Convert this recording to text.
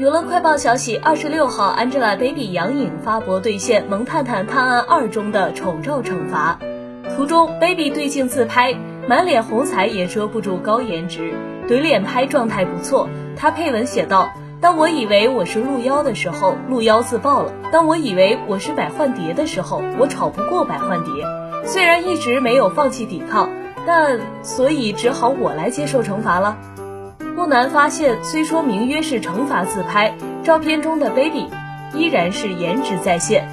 娱乐快报消息，二十六号，Angelababy 杨颖发博兑现《萌探探探案二》中的丑照惩罚。图中，Baby 对镜自拍，满脸红彩也遮不住高颜值，怼脸拍状态不错。她配文写道：“当我以为我是鹿妖的时候，鹿妖自爆了；当我以为我是百幻蝶的时候，我吵不过百幻蝶。虽然一直没有放弃抵抗，但所以只好我来接受惩罚了。”不难发现，虽说名曰是惩罚自拍，照片中的 baby，依然是颜值在线。